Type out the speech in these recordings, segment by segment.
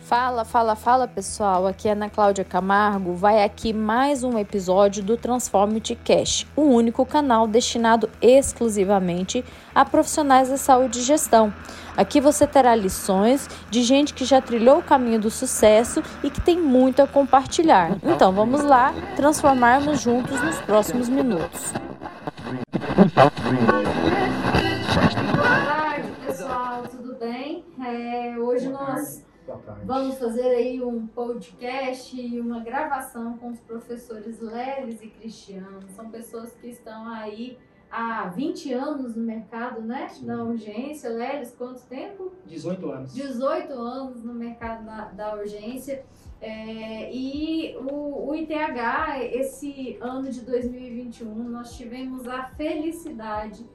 Fala, fala, fala pessoal, aqui é Ana Cláudia Camargo. Vai aqui mais um episódio do Transformity Cash, o único canal destinado exclusivamente a profissionais da saúde e gestão. Aqui você terá lições de gente que já trilhou o caminho do sucesso e que tem muito a compartilhar. Então vamos lá transformarmos juntos nos próximos minutos. Boa tarde, pessoal, tudo bem? É, hoje nós vamos fazer aí um podcast e uma gravação com os professores Lelis e Cristiano. São pessoas que estão aí há 20 anos no mercado, né? Da urgência. Lelis, quanto tempo? 18 anos. 18 anos no mercado da, da urgência. É, e o, o ITH, esse ano de 2021, nós tivemos a felicidade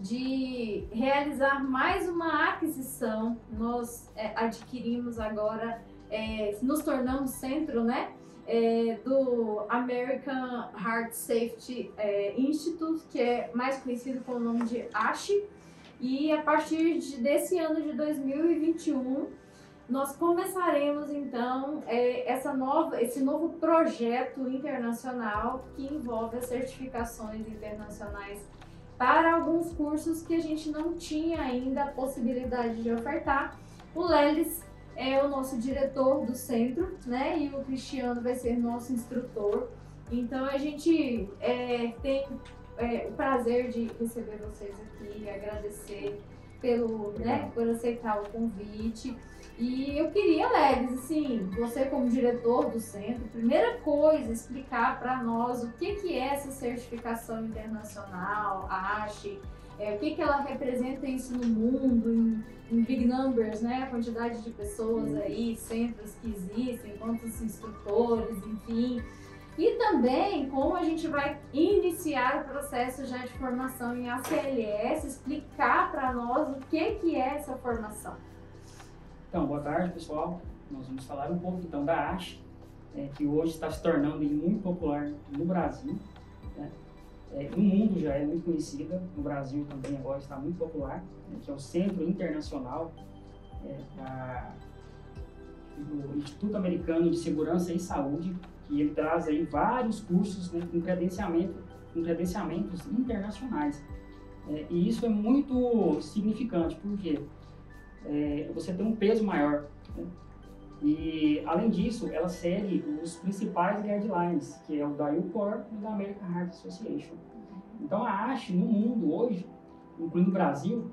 de realizar mais uma aquisição. Nós é, adquirimos agora, é, nos tornamos centro, né? é, do American Heart Safety é, Institute, que é mais conhecido pelo nome de ASHE. E a partir de, desse ano de 2021, nós começaremos então é, essa nova, esse novo projeto internacional que envolve as certificações internacionais para alguns cursos que a gente não tinha ainda a possibilidade de ofertar. O Lelis é o nosso diretor do centro, né? E o Cristiano vai ser nosso instrutor. Então a gente é, tem é, o prazer de receber vocês aqui, agradecer pelo, né, por aceitar o convite. E eu queria, Leves, assim, você como diretor do centro, primeira coisa, explicar para nós o que, que é essa certificação internacional, a ASHE, é, o que, que ela representa isso no mundo, em, em, big numbers, né? A quantidade de pessoas aí, centros que existem, quantos instrutores, enfim. E também como a gente vai iniciar o processo já de formação em ACLS, explicar para nós o que, que é essa formação. Então, boa tarde, pessoal. Nós vamos falar um pouco então da ASH, é, que hoje está se tornando muito popular no Brasil. Né? é, no mundo já é muito conhecida, no Brasil também agora está muito popular, né, que é o Centro Internacional é, da, do Instituto Americano de Segurança e Saúde, que ele traz aí vários cursos né, com credenciamento, com credenciamentos internacionais. É, e isso é muito significante, porque é, você tem um peso maior. Né? E, além disso, ela segue os principais guidelines, que é o da UCOR e da American Heart Association. Então, a ASH, no mundo hoje, incluindo o Brasil,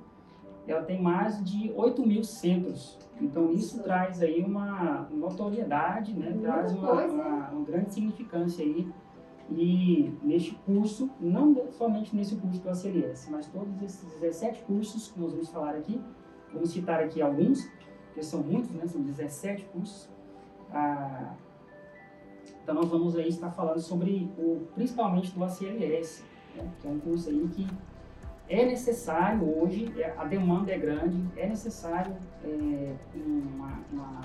ela tem mais de 8 mil centros. Então, isso traz aí uma notoriedade, né? traz uma, uma, uma grande significância aí e neste curso, não somente nesse curso do ACLS, mas todos esses 17 cursos que nós vamos falar aqui, vamos citar aqui alguns, porque são muitos, né? São 17 cursos. Ah, então nós vamos aí estar falando sobre o, principalmente do ACLS, né? que é um curso aí que é necessário hoje, é, a demanda é grande, é necessário é, uma, uma,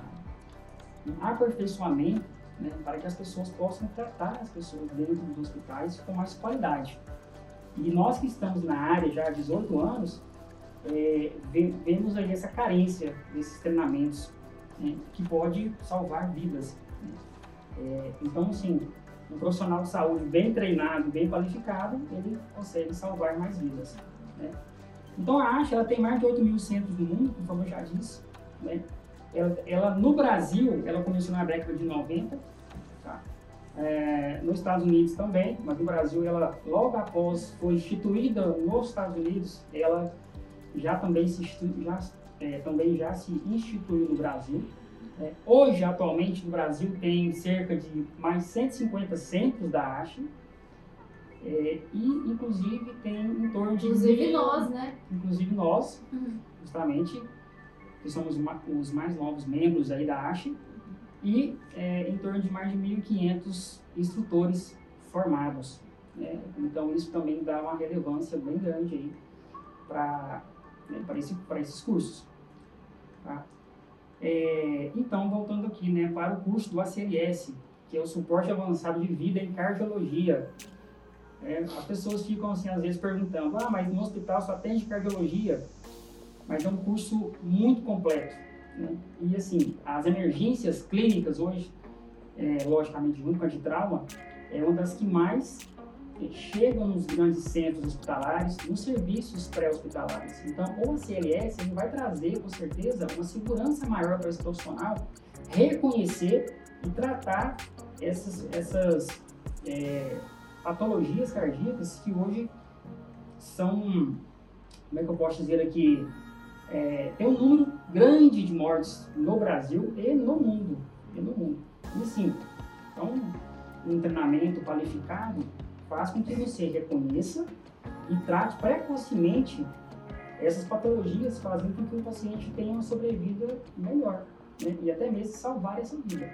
um aperfeiçoamento né, para que as pessoas possam tratar as pessoas dentro dos hospitais com mais qualidade. E nós que estamos na área já há 18 anos, é, vemos aí essa carência desses treinamentos né, que pode salvar vidas. Né? É, então, assim, um profissional de saúde bem treinado, bem qualificado, ele consegue salvar mais vidas. Né? Então, a ASH ela tem mais de 8 mil centros no mundo, como eu já disse. Né? Ela, ela, no Brasil, ela começou na década de 90, tá? É, nos Estados Unidos também, mas no Brasil, ela logo após foi instituída nos Estados Unidos, ela já também se, já, é, também já se instituiu no Brasil. É, hoje, atualmente, no Brasil tem cerca de mais 150 centros da ASHE, é, e inclusive tem em torno de... Inclusive nós, né? Inclusive nós, uhum. justamente, que somos os mais novos membros aí da ASHE, e é, em torno de mais de 1.500 instrutores formados. Né? Então, isso também dá uma relevância bem grande aí para né, para, esse, esses cursos. Tá? É, então, voltando aqui né, para o curso do ACLS, que é o Suporte Avançado de Vida em Cardiologia. É, as pessoas ficam assim, às vezes perguntando, ah, mas no hospital só atende cardiologia? mas é um curso muito completo. Né? E assim, as emergências clínicas hoje, é, logicamente junto com a de trauma, é uma das que mais chegam nos grandes centros hospitalares, nos serviços pré-hospitalares. Então, o CLS ele vai trazer, com certeza, uma segurança maior para esse profissional reconhecer e tratar essas, essas é, patologias cardíacas que hoje são, como é que eu posso dizer aqui, é, tem um número grande de mortes no Brasil e no mundo. E no mundo. E então, um treinamento qualificado faz com que você reconheça e trate precocemente essas patologias, fazendo com que o paciente tenha uma sobrevida melhor né? e até mesmo salvar essa vida.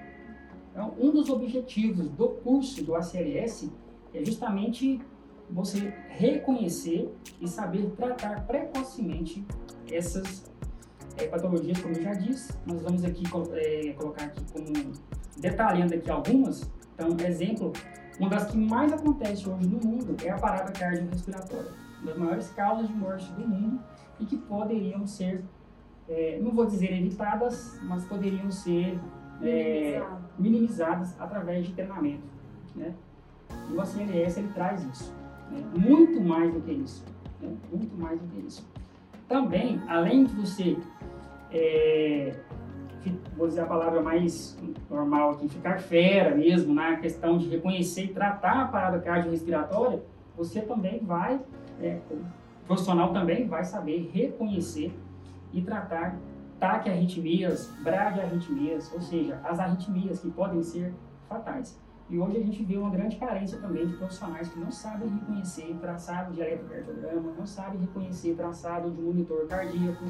Então, um dos objetivos do curso do ACLS é justamente você reconhecer e saber tratar precocemente essas é, patologias, como eu já disse. Nós vamos aqui é, colocar aqui como detalhando aqui algumas. Então, exemplo, uma das que mais acontece hoje no mundo é a parada cardiorrespiratória, uma das maiores causas de morte do mundo e que poderiam ser, é, não vou dizer evitadas, mas poderiam ser é, minimizadas através de treinamento, né? E o ACLS ele traz isso, né? muito mais do que isso, né? muito mais do que isso. Também, além de você, é, vou dizer a palavra mais normal aqui, ficar fera mesmo na questão de reconhecer e tratar a parada cardiorrespiratória, você também vai, é, o profissional também vai saber reconhecer e tratar taquiarritmias, bradiarritmias, ou seja, as arritmias que podem ser fatais. E hoje a gente vê uma grande carência também de profissionais que não sabem reconhecer traçado de eletrocardiograma, não sabem reconhecer traçado de monitor cardíaco.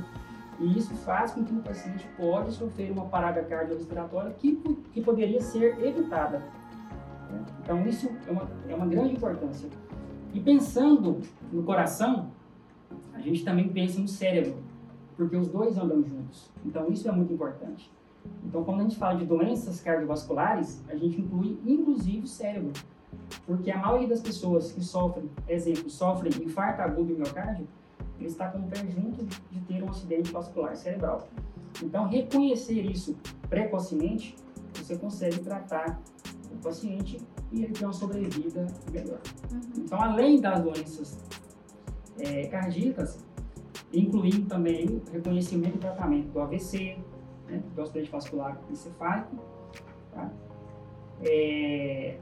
E isso faz com que o paciente pode sofrer uma parada cardiorrespiratória que, que poderia ser evitada. Então isso é uma, é uma grande importância. E pensando no coração, a gente também pensa no cérebro, porque os dois andam juntos. Então isso é muito importante. Então, quando a gente fala de doenças cardiovasculares, a gente inclui inclusive o cérebro. Porque a maioria das pessoas que sofrem, exemplo, sofrem infarto agudo do miocárdio, ele está com o pé junto de ter um acidente vascular cerebral. Então, reconhecer isso precocemente, você consegue tratar o paciente e ele ter uma sobrevida melhor. Uhum. Então, além das doenças é, cardíacas, incluindo também o reconhecimento e tratamento do AVC, né, do acidente vascular encefálico. Tá? É,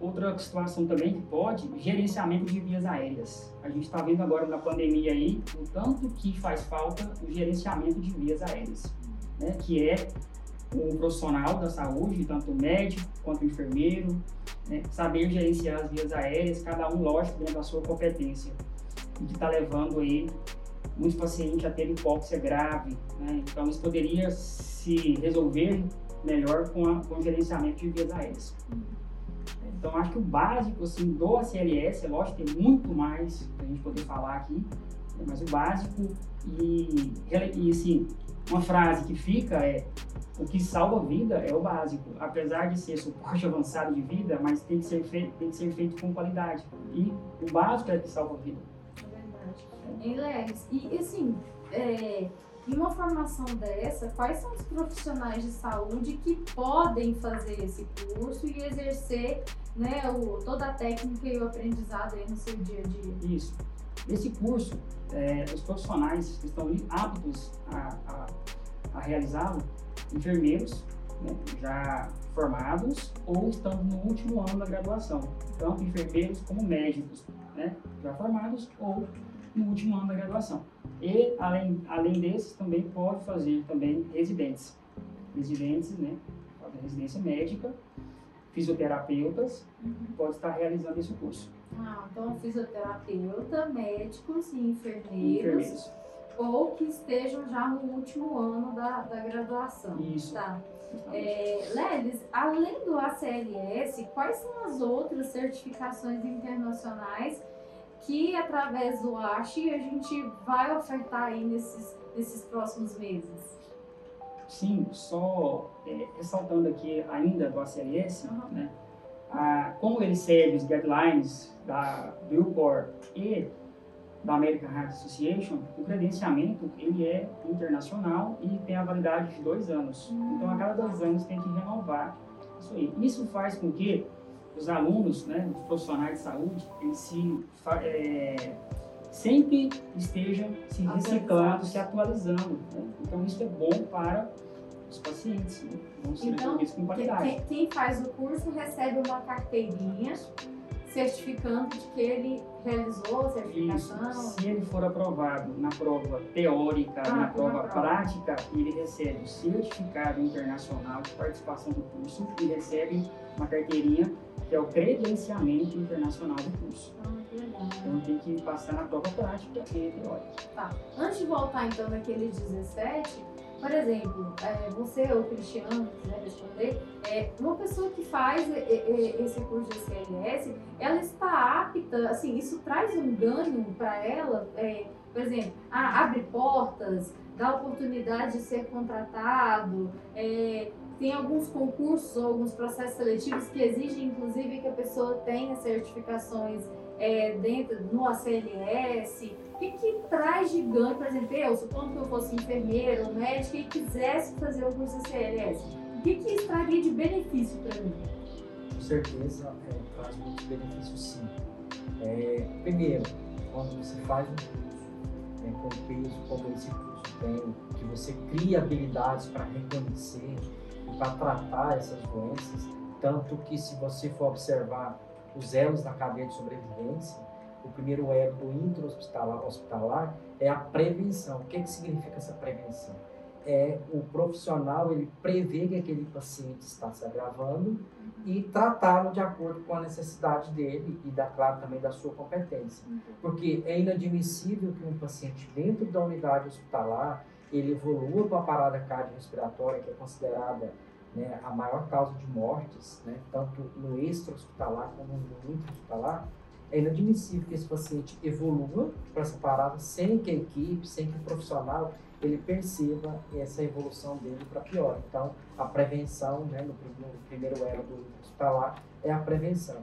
outra situação também que pode, gerenciamento de vias aéreas. A gente está vendo agora na pandemia aí o tanto que faz falta o gerenciamento de vias aéreas, né, que é o profissional da saúde, tanto o médico quanto o enfermeiro, né, saber gerenciar as vias aéreas, cada um, lógico, dentro da sua competência, e que está levando aí muitos pacientes já têm hipóxia grave, né? então isso poderia se resolver melhor com, a, com o gerenciamento de vias aéreas. Então acho que o básico assim, do ACLS, é lógico, tem muito mais para a gente poder falar aqui, né? mas o básico e, e assim, uma frase que fica é o que salva a vida é o básico, apesar de ser suporte avançado de vida, mas tem que ser feito, tem que ser feito com qualidade. E o básico é o que salva a vida em Leves. E assim, é, em uma formação dessa, quais são os profissionais de saúde que podem fazer esse curso e exercer né, o, toda a técnica e o aprendizado aí no seu dia a dia? Isso. Esse curso, é, os profissionais que estão aptos a, a, a realizá-lo, enfermeiros, né, já formados ou estando no último ano da graduação, tanto enfermeiros como médicos, né, já formados ou no último ano da graduação. E, além, além desses, também pode fazer também residentes. Residentes, né? Residência médica, fisioterapeutas, uhum. pode estar realizando esse curso. Ah, então fisioterapeuta, médicos e enfermeiros, enfermeiros. ou que estejam já no último ano da, da graduação. Isso. Tá. É, Leves, além do ACLS, quais são as outras certificações internacionais que através do ASHI a gente vai ofertar aí nesses, nesses próximos meses? Sim, só é, ressaltando aqui ainda do ACLS, uhum. né, a, como ele segue os guidelines da, UCOR e da American Heart Association, o credenciamento ele é internacional e tem a validade de dois anos. Então, a cada dois anos tem que renovar isso aí. Isso faz com que os alunos, né, os profissionais de saúde, eles se é, sempre estejam se reciclando, se atualizando. Né? Então, isso é bom para os pacientes, né? vão ser então, com qualidade. Quem, faz o curso recebe uma carteirinha certificando de que ele realizou a certificação. Isso. Se ele for aprovado na prova teórica ah, na prova, prova prática, ele recebe o certificado internacional de participação do curso e recebe uma carteirinha que é o credenciamento internacional do curso. Ah, Então tem que passar na prova prática e teórica. Tá. Antes de voltar então naqueles 17, por exemplo, é, você ou Cristiano quiser responder, é, uma pessoa que faz esse curso de CLS, ela está apta, assim, isso traz um ganho para ela, é, por exemplo, abre portas, dá oportunidade de ser contratado, tem alguns concursos ou alguns processos seletivos que exigem, inclusive, que a pessoa tenha certificações é, dentro no ACLS. O que, que traz de ganho, por exemplo, eu, supondo que eu fosse enfermeira ou médica e quisesse fazer o curso ACLS, o que, que traria de benefício para mim? Com certeza, é, traz muitos benefícios sim. É, primeiro, quando você faz um curso né, com peso como esse curso tem, que você cria habilidades para reconhecer e para tratar essas doenças, tanto que se você for observar os elos da cadeia de sobrevivência, o primeiro elo do intra-hospitalar hospitalar, é a prevenção. O que, que significa essa prevenção? É o profissional ele prever que aquele paciente está se agravando e tratá-lo de acordo com a necessidade dele e, da, claro, também da sua competência. Porque é inadmissível que um paciente dentro da unidade hospitalar ele evolua para a parada cardiorrespiratória, que é considerada né, a maior causa de mortes, né, tanto no extra-hospitalar como no intra-hospitalar, é inadmissível que esse paciente evolua para essa parada sem que a equipe, sem que o profissional ele perceba essa evolução dele para pior. Então, a prevenção, né, no, no primeiro elo do hospitalar, é a prevenção.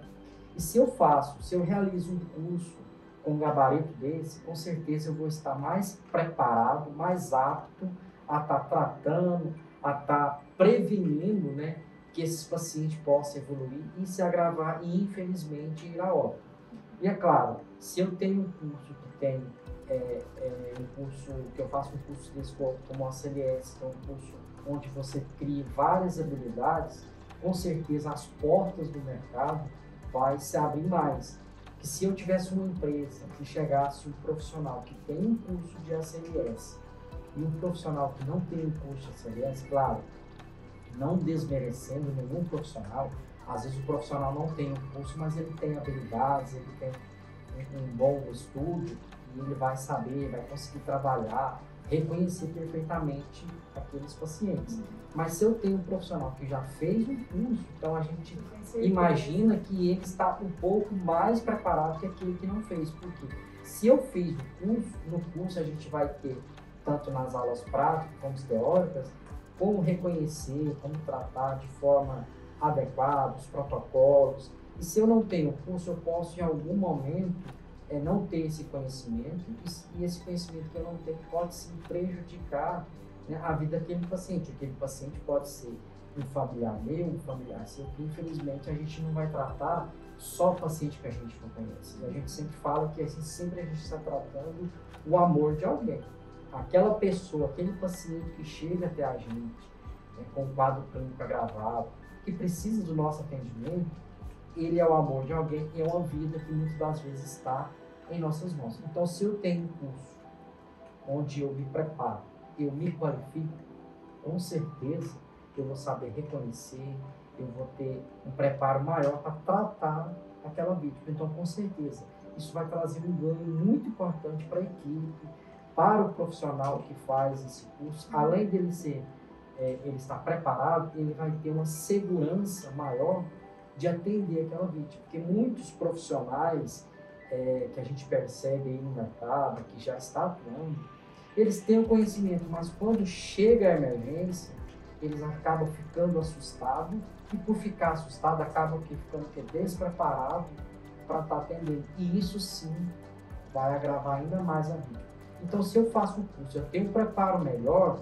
E se eu faço, se eu realizo um curso com um gabarito desse, com certeza eu vou estar mais preparado, mais apto a estar tá tratando, a estar tá prevenindo né, que esses pacientes possam evoluir e se agravar e, infelizmente, ir a óbito. E é claro, se eu tenho um curso que tem é, é, um curso, que eu faço um curso desse como a CLS, que é um curso onde você cria várias habilidades, com certeza as portas do mercado vai se abrir mais. Que se eu tivesse uma empresa que chegasse um profissional que tem um curso de ACLS e um profissional que não tem um curso de ACLS, claro, não desmerecendo nenhum profissional, às vezes o profissional não tem um curso, mas ele tem habilidades, ele tem um, um bom estudo e ele vai saber, vai conseguir trabalhar, reconhecer perfeitamente aqueles pacientes. Mas se eu tenho um profissional que já fez um curso, então a gente imagina que ele está um pouco mais preparado que aquele que não fez. Porque se eu fiz o curso, no curso a gente vai ter, tanto nas aulas práticas como teóricas, como reconhecer, como tratar de forma adequada os protocolos. E se eu não tenho curso, eu posso em algum momento é, não ter esse conhecimento e, esse conhecimento que eu não tenho pode sim prejudicar né, a vida daquele paciente. Aquele paciente pode ser um familiar meu, um familiar seu, que infelizmente a gente não vai tratar só o paciente que a gente não conhece. A gente sempre fala que assim, sempre a gente está tratando o amor de alguém. Aquela pessoa, aquele paciente que chega até a gente né, com um quadro clínico agravado, que precisa do nosso atendimento, ele é o amor de alguém e é uma vida que muitas das vezes está em nossas mãos. Então, se eu tenho um curso onde eu me preparo, eu me qualifico, com certeza eu vou saber reconhecer, eu vou ter um preparo maior para tratar aquela vítima. Então, com certeza, isso vai trazer um ganho muito importante para a equipe, para o profissional que faz esse curso. Além dele ser, é, ele estar preparado, ele vai ter uma segurança maior de atender aquela vítima. Porque muitos profissionais é, que a gente percebe aí no mercado, que já está atuando, eles têm o conhecimento, mas quando chega a emergência, eles acabam ficando assustados e por ficar assustado acabam ficando despreparados para estar tá atendendo. E isso sim vai agravar ainda mais a vida. Então, se eu faço um curso, eu tenho um preparo melhor,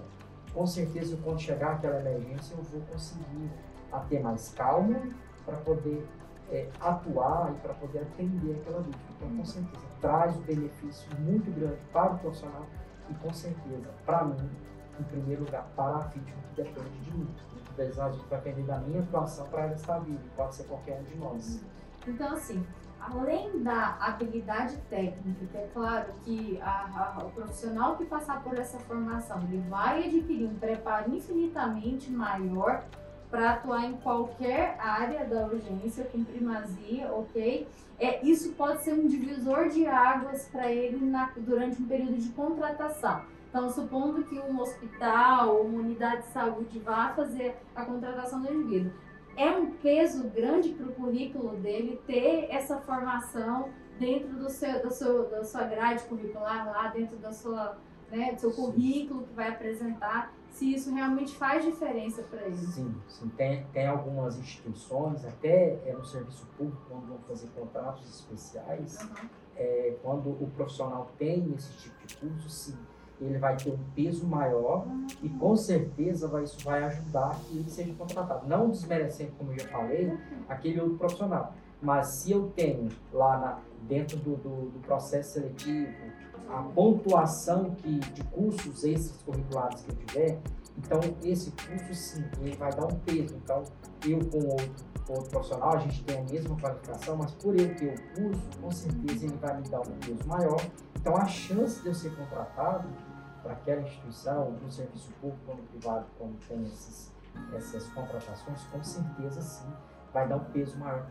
com certeza, quando chegar aquela emergência, eu vou conseguir a ter mais calma para poder é, atuar e para poder atender aquela vítima. Então, com certeza, traz um benefício muito grande para o profissional e, com certeza, para mim, em primeiro lugar, para a vítima que depende de mim. Muitas vezes a gente vai depender da minha atuação para ela estar viva, pode ser qualquer um de nós. Então, assim, além da habilidade técnica, que é claro que a, a, o profissional que passar por essa formação, ele vai adquirir um preparo infinitamente maior para atuar em qualquer área da urgência com primazia, ok? É, isso pode ser um divisor de águas para ele na, durante um período de contratação. Então, supondo que um hospital ou uma unidade de saúde vá fazer a contratação do indivíduo, é um peso grande para o currículo dele ter essa formação dentro do seu, do seu, da sua grade curricular, lá dentro da sua, né, do seu currículo que vai apresentar se isso realmente faz diferença para ele. Sim, sim. Tem, tem algumas instituições, até é no serviço público, quando vão fazer contratos especiais, uhum. é, quando o profissional tem esse tipo de curso, sim, ele vai ter um peso maior e com certeza vai, isso vai ajudar que ele seja contratado. Não desmerecendo, como eu já falei, aquele outro profissional. Mas se eu tenho lá na, dentro do, do, do processo seletivo, a pontuação que, de cursos extracurriculares que eu tiver, então esse curso sim, ele vai dar um peso. Então, eu com outro, outro profissional, a gente tem a mesma qualificação, mas por eu ter o curso, com certeza ele vai me dar um peso maior. Então, a chance de eu ser contratado para aquela instituição, no serviço público ou no privado, quando tem esses, essas contratações, com certeza sim, vai dar um peso maior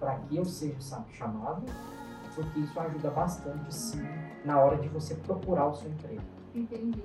para que eu seja chamado porque isso ajuda bastante, sim, na hora de você procurar o seu emprego. Entendi.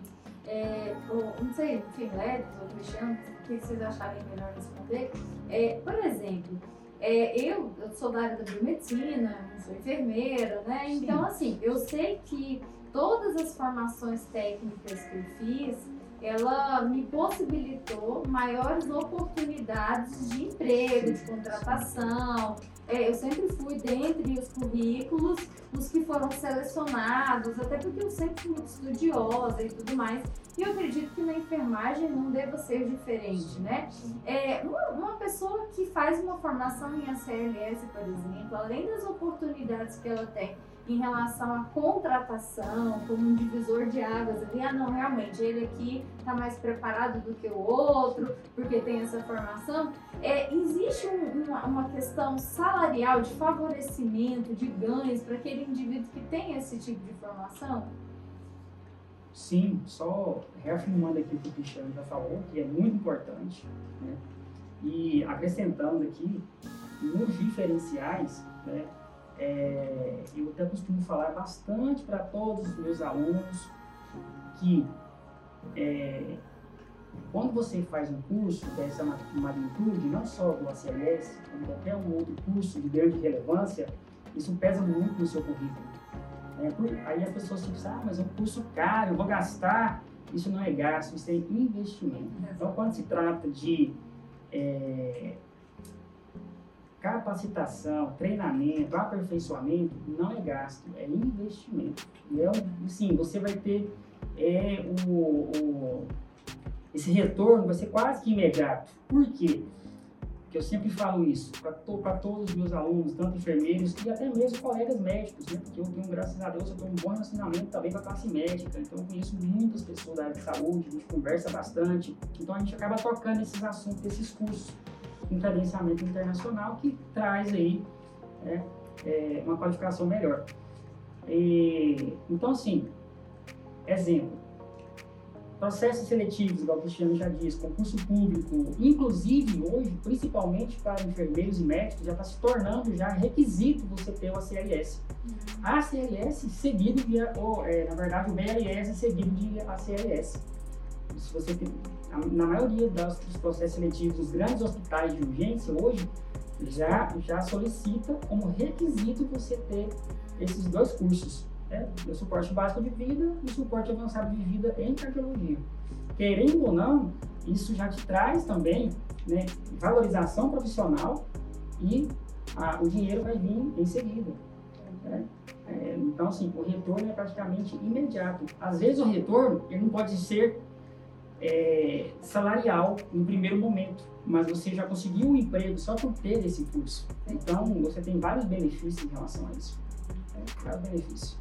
É, não sei, enfim, Leves ou Cristiano, o que vocês acharem melhor responder? É, por exemplo, é, eu, eu sou da área da biomedicina, sou enfermeira, né? Então, Sim. assim, eu sei que todas as formações técnicas que eu fiz, ela me possibilitou maiores oportunidades de emprego, de contratação. É, eu sempre fui dentre os currículos, os que foram selecionados, até porque eu sempre fui muito estudiosa e tudo mais. E eu acredito que na enfermagem não deva ser diferente, né? É, uma, uma pessoa que faz uma formação em ACLS, por exemplo, além das oportunidades que ela tem em relação à contratação, como um divisor de águas ali, ah não, realmente, ele aqui está mais preparado do que o outro, porque tem essa formação. É, existe um, uma, uma questão salarial de favorecimento, de ganhos para aquele indivíduo que tem esse tipo de formação? Sim, só reafirmando aqui o que o Cristiano já falou, que é muito importante, né? e acrescentando aqui, nos diferenciais, né? É, eu até costumo falar bastante para todos os meus alunos que é, quando você faz um curso dessa magnitude, não só do ACLS, como qualquer um outro curso de grande relevância, isso pesa muito no seu currículo. É, aí as pessoas pensam, ah, mas é um curso caro, eu vou gastar. Isso não é gasto, isso é investimento. Então, quando se trata de é, capacitação, treinamento, aperfeiçoamento, não é gasto, é investimento. E é, sim, você vai ter é, o, o, esse retorno, vai ser quase que imediato. Por quê? Porque eu sempre falo isso para to, todos os meus alunos, tanto enfermeiros e até mesmo colegas médicos, né? Porque eu tenho, graças a Deus, eu tenho um bom relacionamento também com a classe médica, então eu conheço muitas pessoas da área de saúde, a gente conversa bastante, então a gente acaba tocando esses assuntos, esses cursos um credenciamento internacional que traz aí né, é, uma qualificação melhor. E, então, assim, exemplo, processos seletivos, igual o Cristiano já disse, concurso público, inclusive hoje, principalmente para enfermeiros e médicos, já está se tornando já requisito você ter o ACLS. A ACLS seguido de, ou, é, na verdade, o BLS seguido de ACLS. Se você tem, na maioria dos processos seletivos dos grandes hospitais de urgência hoje, já, já solicita como requisito você ter esses dois cursos, né? o suporte básico de vida e o suporte avançado de vida em cardiologia. Querendo ou não, isso já te traz também né, valorização profissional e a, o dinheiro vai vir em seguida. Né? É, então, assim, o retorno é praticamente imediato. Às vezes o retorno ele não pode ser é, salarial no primeiro momento, mas você já conseguiu um emprego só por ter esse curso. Então, você tem vários benefícios em relação a isso. É, benefícios.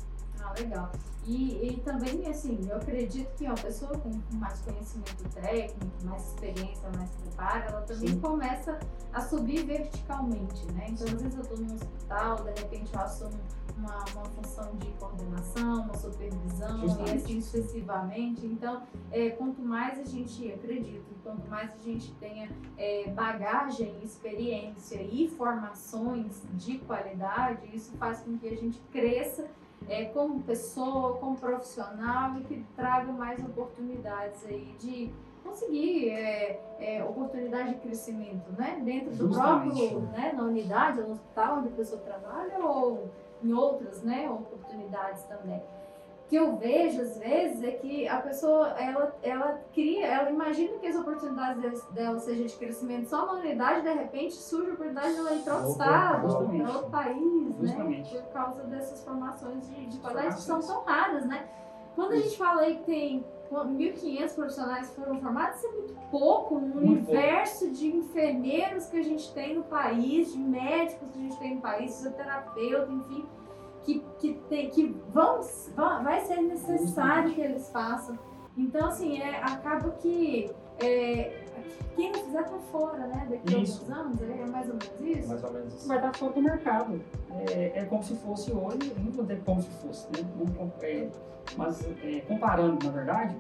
Ah, legal. E, e também, assim, eu acredito que uma pessoa com mais conhecimento técnico, mais experiência, mais preparo, ela também Sim. começa a subir verticalmente, né? Então, às vezes eu estou no hospital, de repente eu assumo uma, uma função de coordenação, uma supervisão Justamente. e assim sucessivamente. Então, é, quanto mais a gente acredita, quanto mais a gente tenha é, bagagem, experiência e formações de qualidade, isso faz com que a gente cresça é, como pessoa, como profissional e que traga mais oportunidades aí de conseguir é, é, oportunidade de crescimento, né? Dentro do Justamente. próprio, né? Na unidade, no hospital onde a pessoa trabalha ou em outras, né? Oportunidades também que eu vejo às vezes é que a pessoa ela, ela cria, ela imagina que as oportunidades dela sejam de crescimento só na unidade, de repente surge a oportunidade de ela ir para outro estado, para outro país, né? Por causa dessas formações de, de qualidade que são tão raras, né? Quando a gente fala aí que tem 1.500 profissionais que foram formados, isso é muito pouco no universo pouco. de enfermeiros que a gente tem no país, de médicos que a gente tem no país, fisioterapeuta, enfim que, que, tem, que vão, vão, vai ser necessário que eles façam. Então, assim, é, acaba que é, quem não fizer tá fora, né? Daqui a alguns anos, é mais ou menos isso? Mais ou menos isso. Vai estar fora do mercado. É, é como se fosse hoje, não vou dizer como se fosse, né? É, mas é, comparando, na verdade,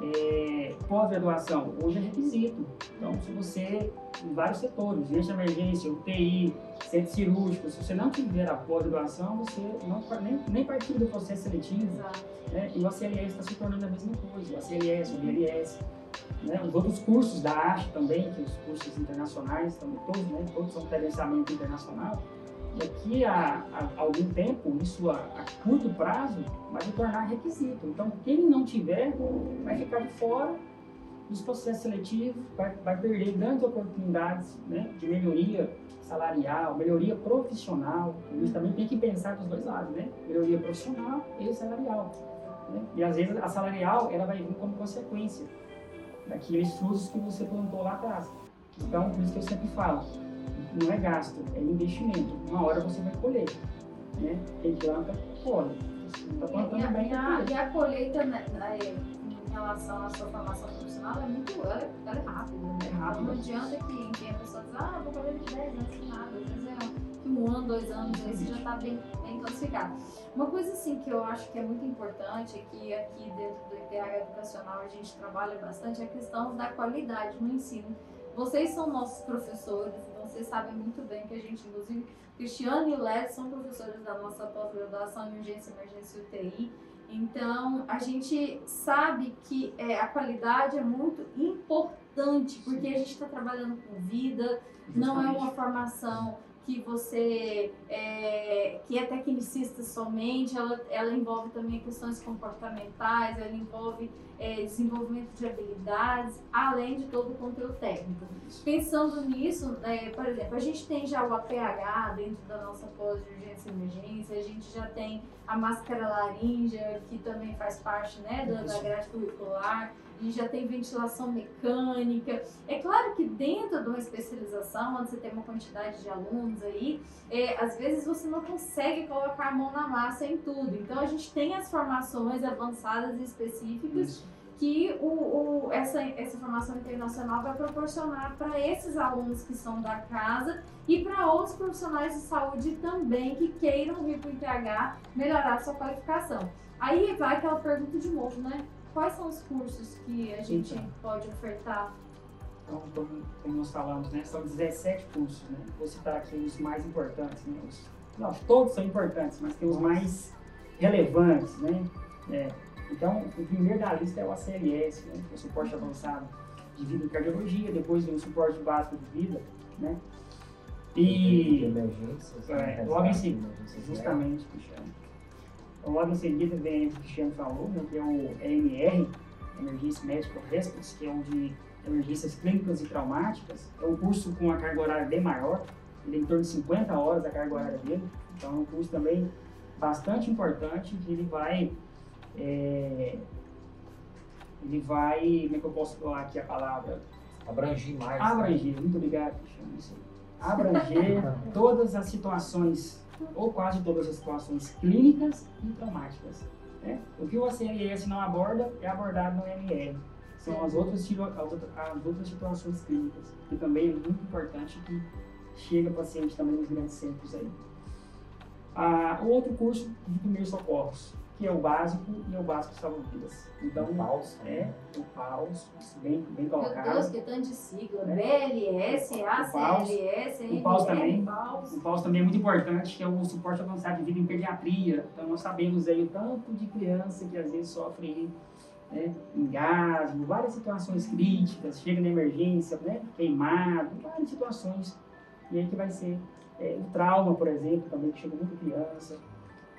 é, pós-graduação, hoje é requisito. Então, se você, em vários setores, de emergência, UTI, centro cirúrgico, se você não tiver a pós-graduação, você não, nem, nem participa do processo seletivo. Né? E o ACLS está se tornando a mesma coisa, o ACLS, o BLS. Né? Os outros cursos da arte também, que os cursos internacionais, também, todos, né? todos são credenciamento internacional. Daqui a, a, algum tempo, isso a, a, curto prazo, vai se tornar requisito. Então, quem não tiver, vai ficar de fora dos processos seletivos, vai, vai perder grandes oportunidades né, de melhoria salarial, melhoria profissional. A gente também tem que pensar dos dois lados, né? Melhoria profissional e salarial. Né? E às vezes a salarial ela vai vir como consequência daqueles frutos que você plantou lá atrás. Então, por isso que eu sempre falo, não é gasto, é investimento. Uma hora você vai colher. Né? Quem planta, colhe. Tá plantando e, bem, e, a, e a colheita né, né, em relação à sua formação profissional é muito ela, é, ela é rápida. Né? É rápida. Não adianta que, que a pessoa diz, ah, vou colher de 10 anos, nada. Às vezes é um ano, dois anos, aí você já está bem, bem classificado. Uma coisa assim que eu acho que é muito importante é que aqui dentro do IPH Educacional a gente trabalha bastante é a questão da qualidade no ensino. Vocês são nossos professores, vocês sabem muito bem que a gente, inclusive, Cristiano e Led são professores da nossa pós-graduação em urgência, emergência e UTI. Então, a gente sabe que é, a qualidade é muito importante, porque a gente está trabalhando com vida, não é uma formação que você é, que é tecnicista somente, ela, ela envolve também questões comportamentais, ela envolve é, desenvolvimento de habilidades, além de todo o conteúdo técnico. Pensando nisso, é, por exemplo, a gente tem já o APH dentro da nossa pós de urgência e emergência, a gente já tem a máscara laríngea, que também faz parte né, da, da grade curricular, e já tem ventilação mecânica. É claro que dentro de uma especialização, onde você tem uma quantidade de alunos aí, é, às vezes você não consegue colocar a mão na massa em tudo. Então a gente tem as formações avançadas e específicas. Isso que o, o, essa, essa formação internacional vai proporcionar para esses alunos que são da casa e para outros profissionais de saúde também que queiram vir para o IPH melhorar sua qualificação. Aí vai aquela pergunta de novo, né? Quais são os cursos que a gente então, pode ofertar? Então, como, como, nós falamos, né, são 17 cursos, né? Vou citar aqui os mais importantes, né? Os, não, todos são importantes, mas tem os mais relevantes, né? É, então, o primeiro da lista é o ACLS, né? É o suporte avançado de vida e cardiologia, depois vem o suporte básico de vida, né? E emergências, é, logo em seguida, justamente, Cristiano. Logo em seguida vem o que o Cristiano falou, né, que é o EMR, Emergência Médica Response, que é um de emergências clínicas e traumáticas. É um curso com uma carga horária bem maior, ele é em torno de 50 horas a carga horária dele. Então é um curso também bastante importante, que ele vai é, ele vai, como é que eu posso falar aqui a palavra? Abrangir mais. Abranger, muito obrigado, Cristiano. isso aí. Abranger todas as situações, ou quase todas as situações clínicas e traumáticas. Né? O que o ACLS não aborda é abordado no ML. São as outras, as outras- as outras situações clínicas, que também é muito importante que chega paciente também nos grandes centros aí. Ah, outro curso de primeiros socorros, que é o básico e é o básico salva-vidas. Então, O paus. é o PAUS, bem, bem Meu colocado. Deus, que tanto de sigla. Né? BLS. ACLS, O Paus também. ML, Paus. O PAUS também é muito importante, que é o suporte avançado de vida em pediatria. Então, nós sabemos aí o tanto de criança que às vezes sofre né, engasgo, várias situações críticas, chega na emergência, né, queimado, várias situações. E aí que vai ser é, o trauma, por exemplo, também que chega muita criança.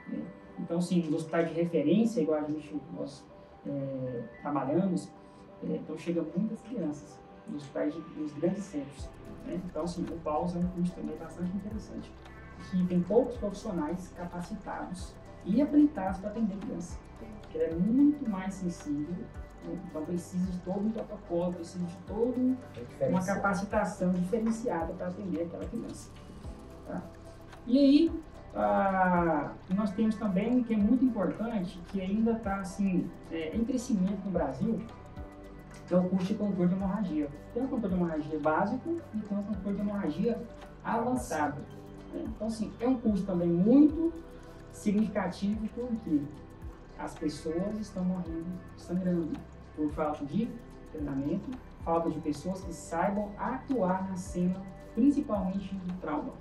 né. Então, sim, nos hospitais de referência, igual a gente, nós é, trabalhamos, é, então chega muitas crianças nos hospitais, de, nos grandes centros. né. Então, sim, o PAUS é um curso também bastante interessante, que tem poucos profissionais capacitados e habilitados para atender criança. Porque ele é muito mais sensível, né? então precisa de todo um protocolo, precisa de todo um É uma capacitação diferenciada para atender aquela criança. tá? E aí, ah, nós temos também, que é muito importante, que ainda está assim, é, em crescimento no Brasil, que é o curso de controle de hemorragia. Tem o controle de hemorragia básico e tem o controle de hemorragia avançado. Então, assim, é um curso também muito significativo porque as pessoas estão morrendo sangrando por falta de treinamento, falta de pessoas que saibam atuar na cena, principalmente do trauma.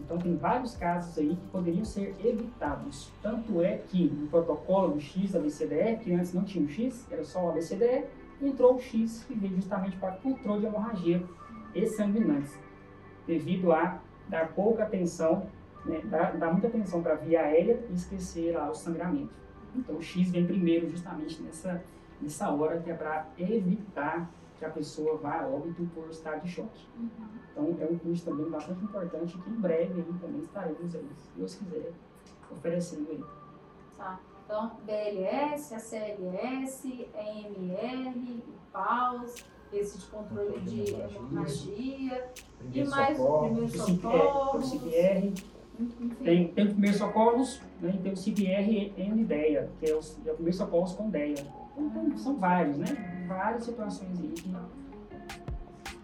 Então tem vários casos aí que poderiam ser evitados. Tanto é que no protocolo do X da BCDE, que antes não tinha o X, era só o ABCDE, entrou o X que veio justamente para controle de hemorragia e sanguinantes, devido a dar pouca atenção, né, dar, dar muita atenção para a via aérea e esquecer lá o sangramento. Então o X vem primeiro justamente nessa, nessa hora que é para evitar que a pessoa vá a óbito por estado de choque. Então é um curso também bastante importante que em breve aí também estaremos aí, se Deus quiser, oferecendo aí. Tá. Então, BLS, ACLS, EMR, PAUS, esse de controle de hemorragia, e Primeiro mais socorro. primeiro O CPR, tem, tem o primeiro socorros né, e tem o CPR em DEA, que é o, é o primeiro socorros com DEA. Então, tem- são vários, né? Várias situações aí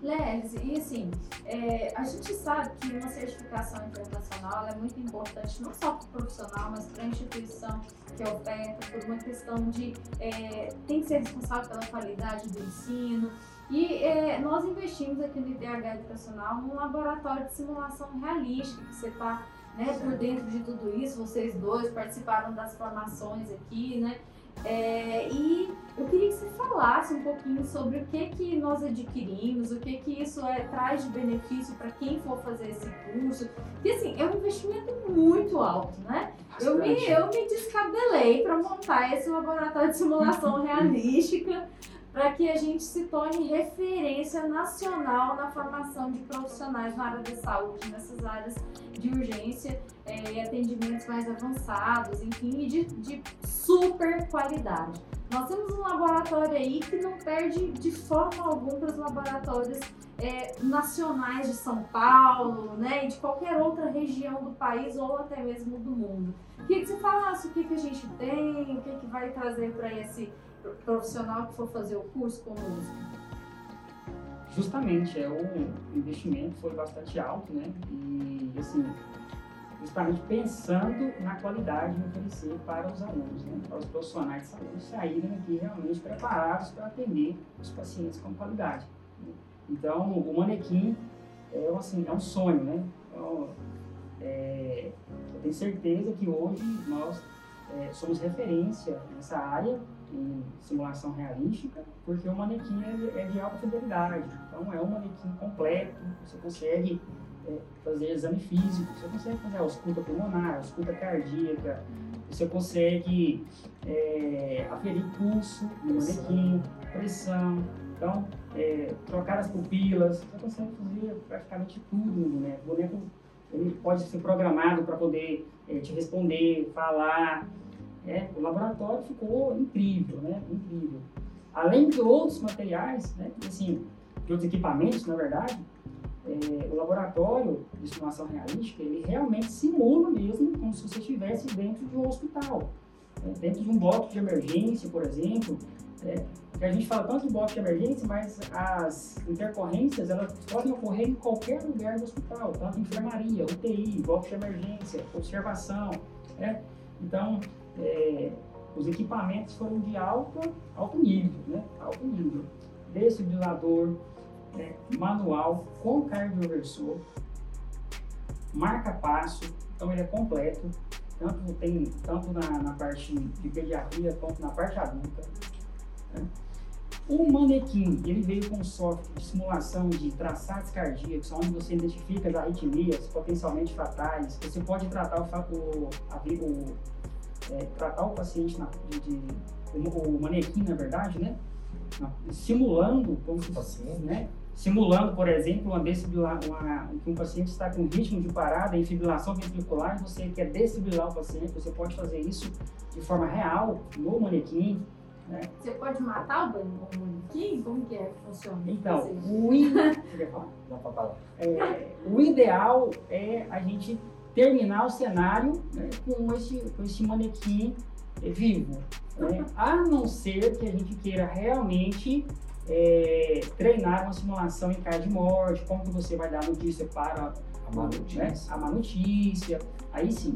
Lelis, e assim, é, a gente sabe que uma certificação internacional é muito importante, não só para o profissional, mas para a instituição que oferta, por uma questão de é, tem que ser responsável pela qualidade do ensino. E é, nós investimos aqui no IDH Educacional num laboratório de simulação realística, que você está né, por dentro de tudo isso, vocês dois participaram das formações aqui, né? É, e eu queria que você falasse um pouquinho sobre o que que nós adquirimos, o que que isso é, traz de benefício para quem for fazer esse curso. Porque assim, é um investimento muito alto, né? Eu me, eu me descabelei para montar esse laboratório de simulação realística para que a gente se torne referência nacional na formação de profissionais na área da saúde, nessas áreas de urgência é, e atendimentos mais avançados, enfim, e de, de super qualidade. Nós temos um laboratório aí que não perde de forma alguma para os laboratórios é, nacionais de São Paulo, né, e de qualquer outra região do país ou até mesmo do mundo. Queria que você falasse o que, que a gente tem, o que, que vai trazer para esse profissional que for fazer o curso conosco. Justamente, é, o investimento foi bastante alto, né? E, assim, justamente pensando na qualidade de oferecer para os alunos, né? para os profissionais de saúde saírem aqui realmente preparados para atender os pacientes com qualidade. né? Então, o manequim é, assim, é um sonho, né? Então, é, eu tenho certeza que hoje nós é, somos referência nessa área em simulação realística, porque o manequim é, é de alta fidelidade. Então, é um manequim completo, você consegue é, fazer exame físico, você consegue fazer a ausculta pulmonar, a ausculta cardíaca, você consegue é, aferir pulso no manequim, pressão, então, é, trocar as pupilas, você consegue fazer praticamente tudo no boneco. O boneco ele pode ser programado para poder é, te responder, falar. É, o laboratório ficou incrível, né? Incrível. Além de outros materiais, né? Assim, de outros equipamentos, na verdade, é, o laboratório de simulação realística, ele realmente simula mesmo como se você estivesse dentro de um hospital. Né? Dentro de um bloco de emergência, por exemplo, é, a gente fala tanto de bloco de emergência, mas as intercorrências elas podem ocorrer em qualquer lugar do hospital, tanto enfermaria, UTI, bloco de emergência, observação. Né? Então, é, os equipamentos foram de alto, alto nível, né? alto nível. Desfibrilador, é, manual com cardioversor, marca-passo, então ele é completo, tanto, tem, tanto na, na parte de pediatria quanto na parte adulta. Né? O manequim, ele veio com software de simulação de traçados cardíacos, onde você identifica as arritmias potencialmente fatais. Você pode tratar o, o, a, o é, tratar o paciente na, de, de o, o, manequim, na verdade, né? simulando como se fosse, né? simulando, por exemplo, uma desfibrilar, uma, que um paciente está com ritmo de parada em fibrilação ventricular, você quer desfibrilar o paciente, você pode fazer isso de forma real no manequim. Né? Você pode matar o manequim? Como que é que funciona? Então, o, in... é, o ideal é a gente terminar o cenário né, com, esse, com esse manequim vivo. Né? A não ser que a gente queira realmente é, treinar uma simulação em caso de morte, como que você vai dar notícia para a má notícia, né, a má notícia aí sim.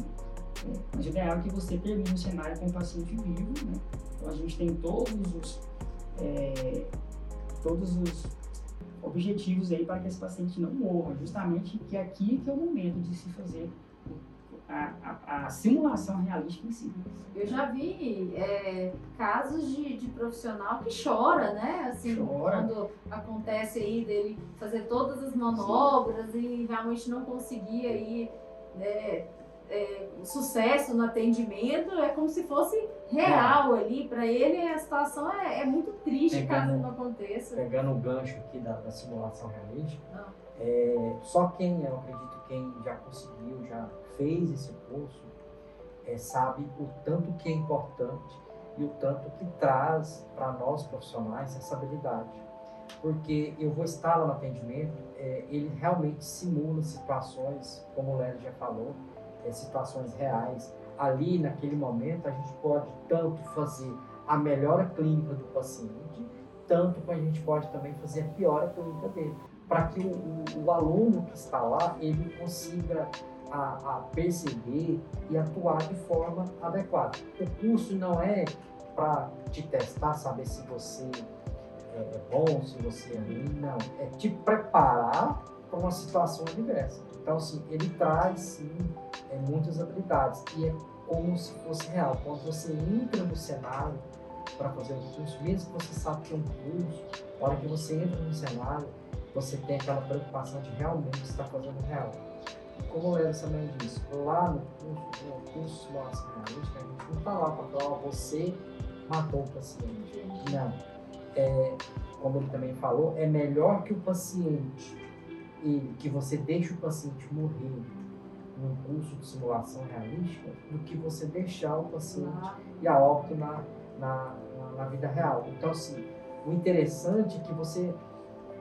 É, mas o ideal é que você termine o cenário com o paciente vivo, né? Então a gente tem todos os, é, todos os objetivos aí para que esse paciente não morra, justamente que aqui que é o momento de se fazer a, a, a, simulação realística em si. Eu já vi é, casos de, de, profissional que chora, né? Assim, chora. quando acontece aí dele fazer todas as manobras Sim. e realmente não conseguir aí né, é, sucesso no atendimento, é como se fosse real é. ali. Para ele a situação é, é muito triste pegando, caso não aconteça. Pegando o gancho aqui da, da simulação realística, ah. é, só quem, eu acredito, quem já conseguiu, já fez esse curso é, sabe o tanto que é importante e o tanto que traz para nós profissionais essa habilidade. Porque eu vou estar lá no atendimento, é, ele realmente simula situações, como o Léo já falou, é, situações reais. Ali, naquele momento, a gente pode tanto fazer a melhora clínica do paciente, tanto que a gente pode também fazer a piora clínica dele, para que o, o, o aluno que está lá, ele consiga a, a perceber e atuar de forma adequada. O curso não é para te testar, saber se você é, é bom, se você é ruim, não. É te preparar para uma situação adversa. Então, assim, ele traz, sim, é, muitas habilidades. E é como se fosse real. Quando você entra no cenário para fazer um curso, mesmo que você sabe que é um curso, na hora que você entra no cenário, você tem aquela preocupação de realmente estar fazendo real como o Leandro também disse, lá no curso, no curso de simulação realística, a gente não lá para falar, você matou o paciente. Não. É, como ele também falou, é melhor que o paciente, e que você deixe o paciente morrer num curso de simulação realística, do que você deixar o paciente e a óbito na, na, na, na vida real. Então, assim, o interessante é que você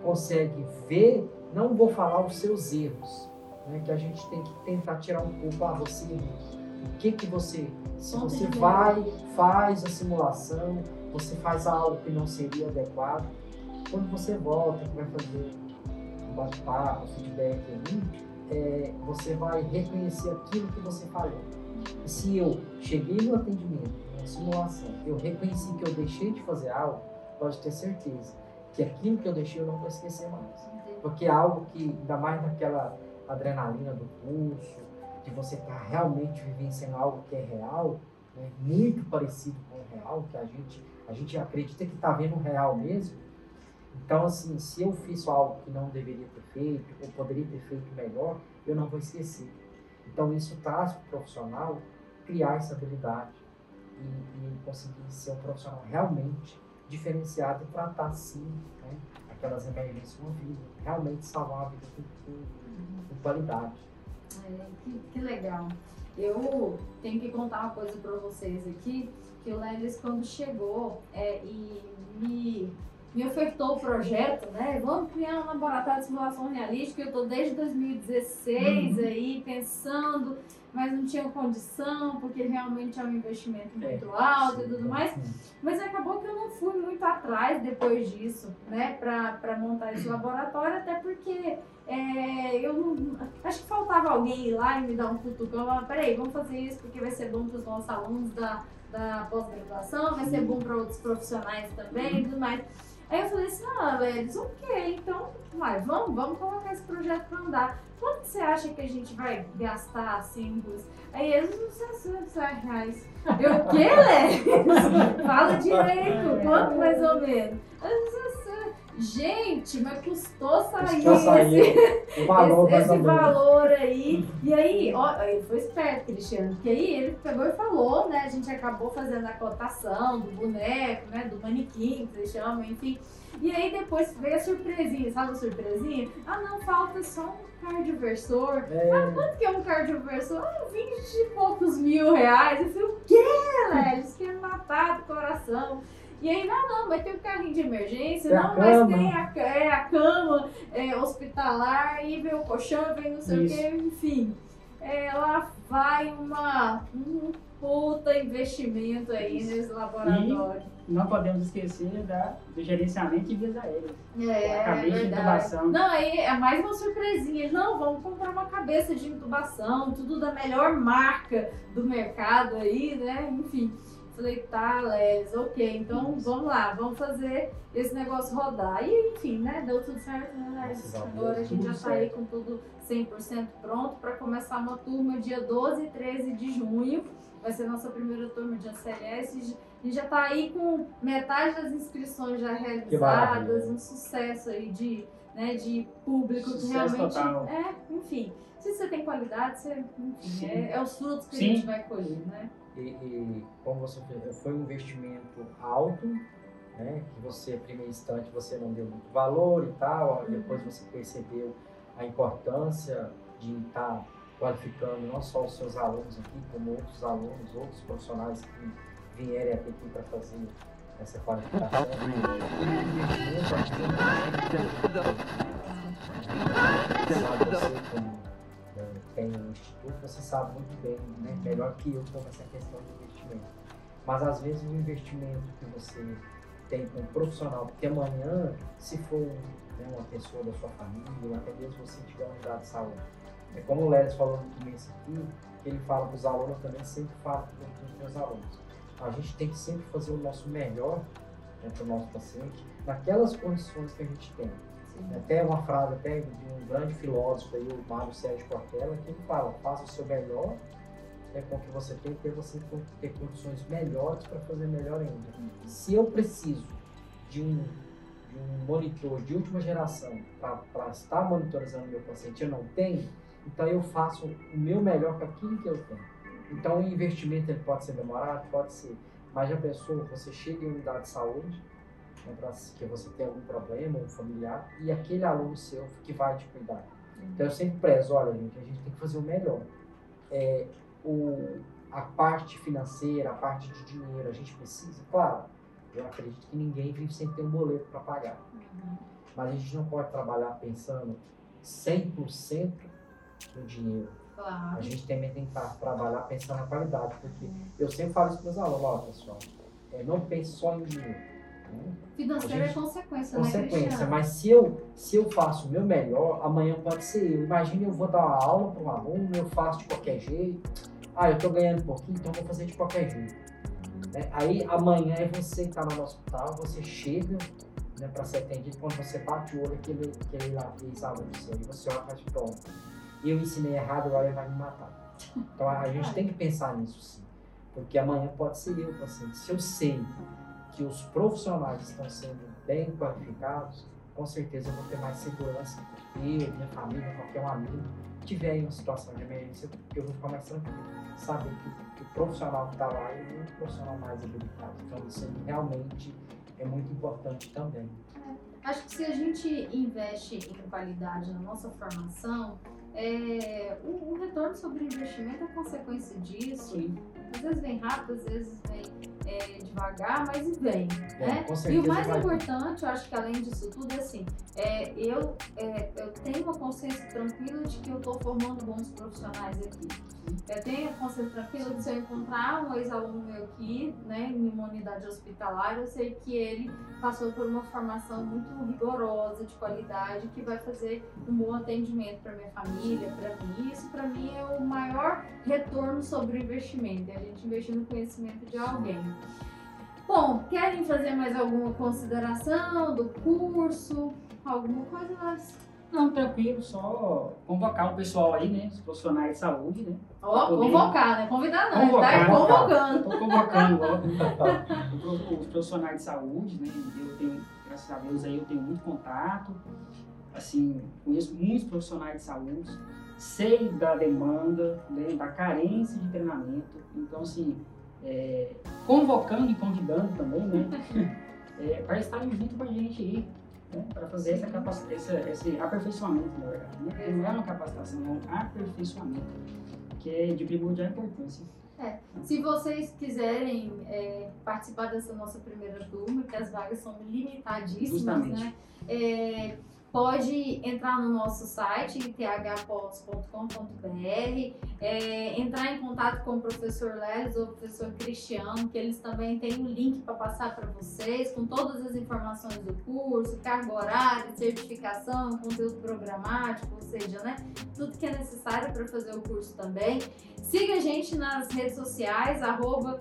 consegue ver, não vou falar os seus erros, né, que a gente tem que tentar tirar um pouco, ah, você, o que que você, se você vai, faz a simulação, você faz algo que não seria adequado, quando você volta, que vai fazer um bate-papo, feedback ali, é, você vai reconhecer aquilo que você falou. E se eu cheguei no atendimento, na simulação, eu reconheci que eu deixei de fazer algo, pode ter certeza que aquilo que eu deixei eu não vou esquecer mais. Porque é algo que, ainda mais naquela adrenalina do curso, de você estar tá realmente vivenciando algo que é real, né? muito parecido com o real, que a gente, a gente acredita que está vendo o real mesmo. Então, assim, se eu fiz algo que não deveria ter feito, ou poderia ter feito melhor, eu não vou esquecer. Então, isso traz para o profissional criar essa habilidade e, e, conseguir ser um profissional realmente diferenciado e tratar, sim, né, aquelas emergências uma vida, realmente salvar a vida com, com, qualidade. É, que, que legal. Eu tenho que contar uma coisa para vocês aqui, que o Lelis quando chegou é, e me, me ofertou o projeto, né? Vamos criar um laboratório de simulação realística, eu estou desde 2016 uhum. aí pensando, mas não tinha condição, porque realmente é um investimento é, muito é, alto sim, e tudo mais. Mas acabou que eu não fui muito atrás depois disso, né, para montar esse laboratório, até porque é, eu não, acho que faltava alguém ir lá e me dar um cutucão. Ah, peraí, vamos fazer isso porque vai ser bom para os nossos alunos da, da pós-graduação, vai ser bom para outros profissionais também e tudo mais. Aí eu falei assim, ah, eles, ok, então, mas vamos, vamos colocar esse projeto para andar. Quanto você acha que a gente vai gastar assim? Aí eles, sei, 600 reais. Eu, o quê, Léo? Fala direito, quanto mais ou menos? Gente, mas custou sair, custou sair esse, o valor, esse, esse valor aí. E aí, ó, ele foi esperto, Cristiano, porque aí ele pegou e falou, né? A gente acabou fazendo a cotação do boneco, né? Do manequim, que eles chamam, enfim. E aí depois veio a surpresinha, sabe a surpresinha? Ah, não, falta só um cardioversor. É. Ah, quanto que é um cardioversor? Ah, 20 e poucos mil reais. Eu falei, o quê, velho? Isso quer matar do coração. E aí, não, não, vai ter um carrinho de emergência, tem não, mas tem a, é, a cama é, hospitalar, e vem o colchão, vem não sei Isso. o quê, enfim. Ela vai uma, um puta investimento aí Isso. nesse laboratório. E não podemos esquecer da, do gerenciamento de vias aéreas. É, a cabeça é de intubação. Não, aí é mais uma surpresinha. Não, vamos comprar uma cabeça de intubação, tudo da melhor marca do mercado aí, né? Enfim. Falei, tá, Les, ok, então vamos lá, vamos fazer esse negócio rodar. E enfim, né, deu tudo certo, né, Les? Agora a gente já tá aí com tudo 100% pronto para começar uma turma dia 12 e 13 de junho. Vai ser a nossa primeira turma de ACLS. A gente já tá aí com metade das inscrições já realizadas, um sucesso aí de, né, de público sucesso que realmente. Total. É, enfim. Se você tem qualidade, você, enfim, é, é, os frutos que Sim. a gente vai colher, né? E, e como você fez, foi um investimento alto, né, que você, a primeiro instante, você não deu muito valor e tal, uhum. depois você percebeu a importância de estar qualificando não só os seus alunos aqui, como outros alunos, outros profissionais que vierem aqui para fazer essa qualificação. Sabe você como tem um instituto, você sabe muito bem, né, melhor que eu, como essa questão de investimento. Mas às vezes o investimento que você tem com um profissional, porque amanhã, se for né, uma pessoa da sua família, até mesmo você tiver um dado de saúde, é como o Leris falou no começo aqui, ele fala para os alunos também, sempre fala para os meus alunos. A gente tem que sempre fazer o nosso melhor né, para o nosso paciente, naquelas condições que a gente tem. Até uma frase até de um grande filósofo aí, o Mário Sérgio Cortella, que ele fala, faça o seu melhor é com o que você tem, ter você ter condições melhores para fazer melhor ainda. Se eu preciso de um, de um monitor de última geração para estar monitorizando meu paciente, eu não tenho, então eu faço o meu melhor com aquilo que eu tenho. Então o investimento ele pode ser demorado, pode ser, mas já pensou, você chega em unidade de saúde, que você tem algum problema, um familiar, e aquele aluno seu que vai te cuidar. Então eu sempre prezo, olha gente, a gente tem que fazer o melhor. É, o, a parte financeira, a parte de dinheiro, a gente precisa, claro, eu acredito que ninguém vive sem ter um boleto para pagar. Uhum. Mas a gente não pode trabalhar pensando 100% no dinheiro. Claro. A gente também tem que trabalhar pensando na qualidade, porque uhum. eu sempre falo isso para os alunos, ó, pessoal, é, não pense só em dinheiro Financeiro é é consequência, consequência né, mas se eu, se eu faço o meu melhor, amanhã pode ser eu. Imagina eu vou dar uma aula para um aluno, eu faço de qualquer jeito. Ah, eu estou ganhando um pouquinho, então eu vou fazer de qualquer jeito. Né? Aí amanhã é você que está no hospital, você chega né, para ser atendido, quando você bate o olho, aquele, aquele lá fez de seu, e você olha e faz pronto. Eu ensinei errado, agora ele vai me matar. Então a gente tem que pensar nisso sim. Porque amanhã pode ser eu, paciente. Se eu sei que os profissionais estão sendo bem qualificados, com certeza eu vou ter mais segurança. Eu, minha família, qualquer um amigo, tiver aí uma situação de emergência, eu vou ficar mais tranquilo. Saber que, que o profissional que está lá é um profissional mais habilitado. Então isso realmente é muito importante também. É, acho que se a gente investe em qualidade na nossa formação, é, o, o, retorno sobre investimento é consequência disso. Às vezes vem rápido, às vezes vem é, devagar, mas vem. É, né? E o mais vai. importante, eu acho que além disso tudo, é assim, é, eu, é, eu tenho uma consciência tranquila de que eu estou formando bons profissionais aqui. Eu tenho a consciência tranquila de se eu encontrar um ex-aluno meu aqui, né, em uma unidade hospitalar, eu sei que ele passou por uma formação muito rigorosa, de qualidade, que vai fazer um bom atendimento para minha família, para mim. Isso para mim é o maior retorno sobre o investimento, é a gente investir no conhecimento de alguém. Bom, querem fazer mais alguma consideração do curso? Alguma coisa mais? Não, tranquilo, só convocar o pessoal aí, né? Os profissionais de saúde, né? Ó, Poder- convocar, né? Convidar não, Convocar, tá convocar. convocando. Estou convocando ó, os profissionais de saúde, né? Eu tenho, graças a Deus, aí eu tenho muito contato. Assim, conheço muitos profissionais de saúde, sei da demanda, né, da carência de treinamento. Então, assim, é, convocando e convidando também, né? É, para estarem junto com a gente aí, né? Para fazer essa essa, esse aperfeiçoamento, na verdade. Né? Não é uma capacitação, é um aperfeiçoamento, que é de primordial importância. Se vocês quiserem é, participar dessa nossa primeira turma, que as vagas são limitadíssimas, Justamente. né? É, pode entrar no nosso site, thpos.com.br, é, entrar em contato com o professor Lelis ou o professor Cristiano, que eles também têm um link para passar para vocês, com todas as informações do curso, carga horária, certificação, conteúdo programático, ou seja, né, tudo que é necessário para fazer o curso também. Siga a gente nas redes sociais, arroba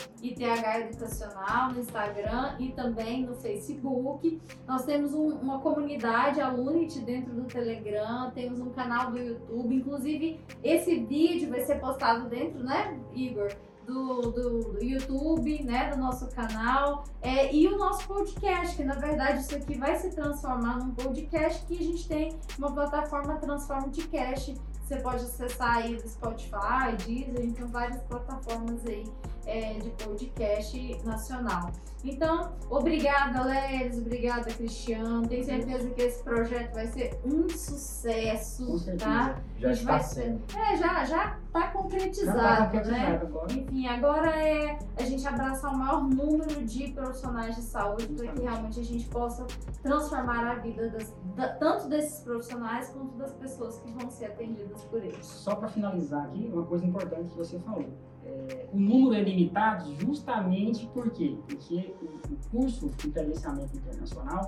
no Instagram e também no Facebook. Nós temos um- uma comunidade, a Dentro do Telegram, temos um canal do YouTube. Inclusive, esse vídeo vai ser postado dentro, né, Igor? Do, do, do YouTube, né, do nosso canal, é, e o nosso podcast, que na verdade isso aqui vai se transformar num podcast que a gente tem uma plataforma Transform de Cast. Você pode acessar aí do Spotify, Deezer, a gente tem várias plataformas aí é, de podcast nacional. Então, obrigada, Lelis, obrigada, Cristiano. Tenho certeza que esse projeto vai ser um sucesso, Com certeza. tá? Já A gente vai está sendo. É, já, já tá Já concretizado, tá né? concretizado agora. Enfim, agora é a gente abraçar o maior número de profissionais de saúde para que realmente a gente possa transformar a vida das- da- tanto desses profissionais quanto das pessoas que vão ser atendidas por eles. Só para finalizar aqui, uma coisa importante que você falou. É, o número é limitado justamente por quê? Porque o, o curso de credenciamento internacional,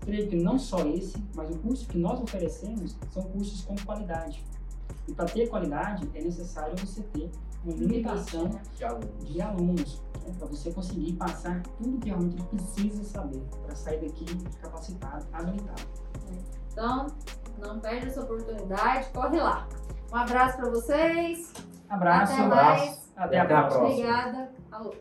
creio que não só esse, mas o curso que nós oferecemos são cursos com qualidade. E para ter qualidade é necessário você ter uma limitação De alunos. de alunos, né, para você conseguir passar tudo que realmente precisa saber para sair daqui capacitado, habilitado. Então, não perde essa oportunidade, corre lá. Um abraço para vocês. Abraço, Até abraço. mais. Até a Até a próxima. próxima. Obrigada. Alô.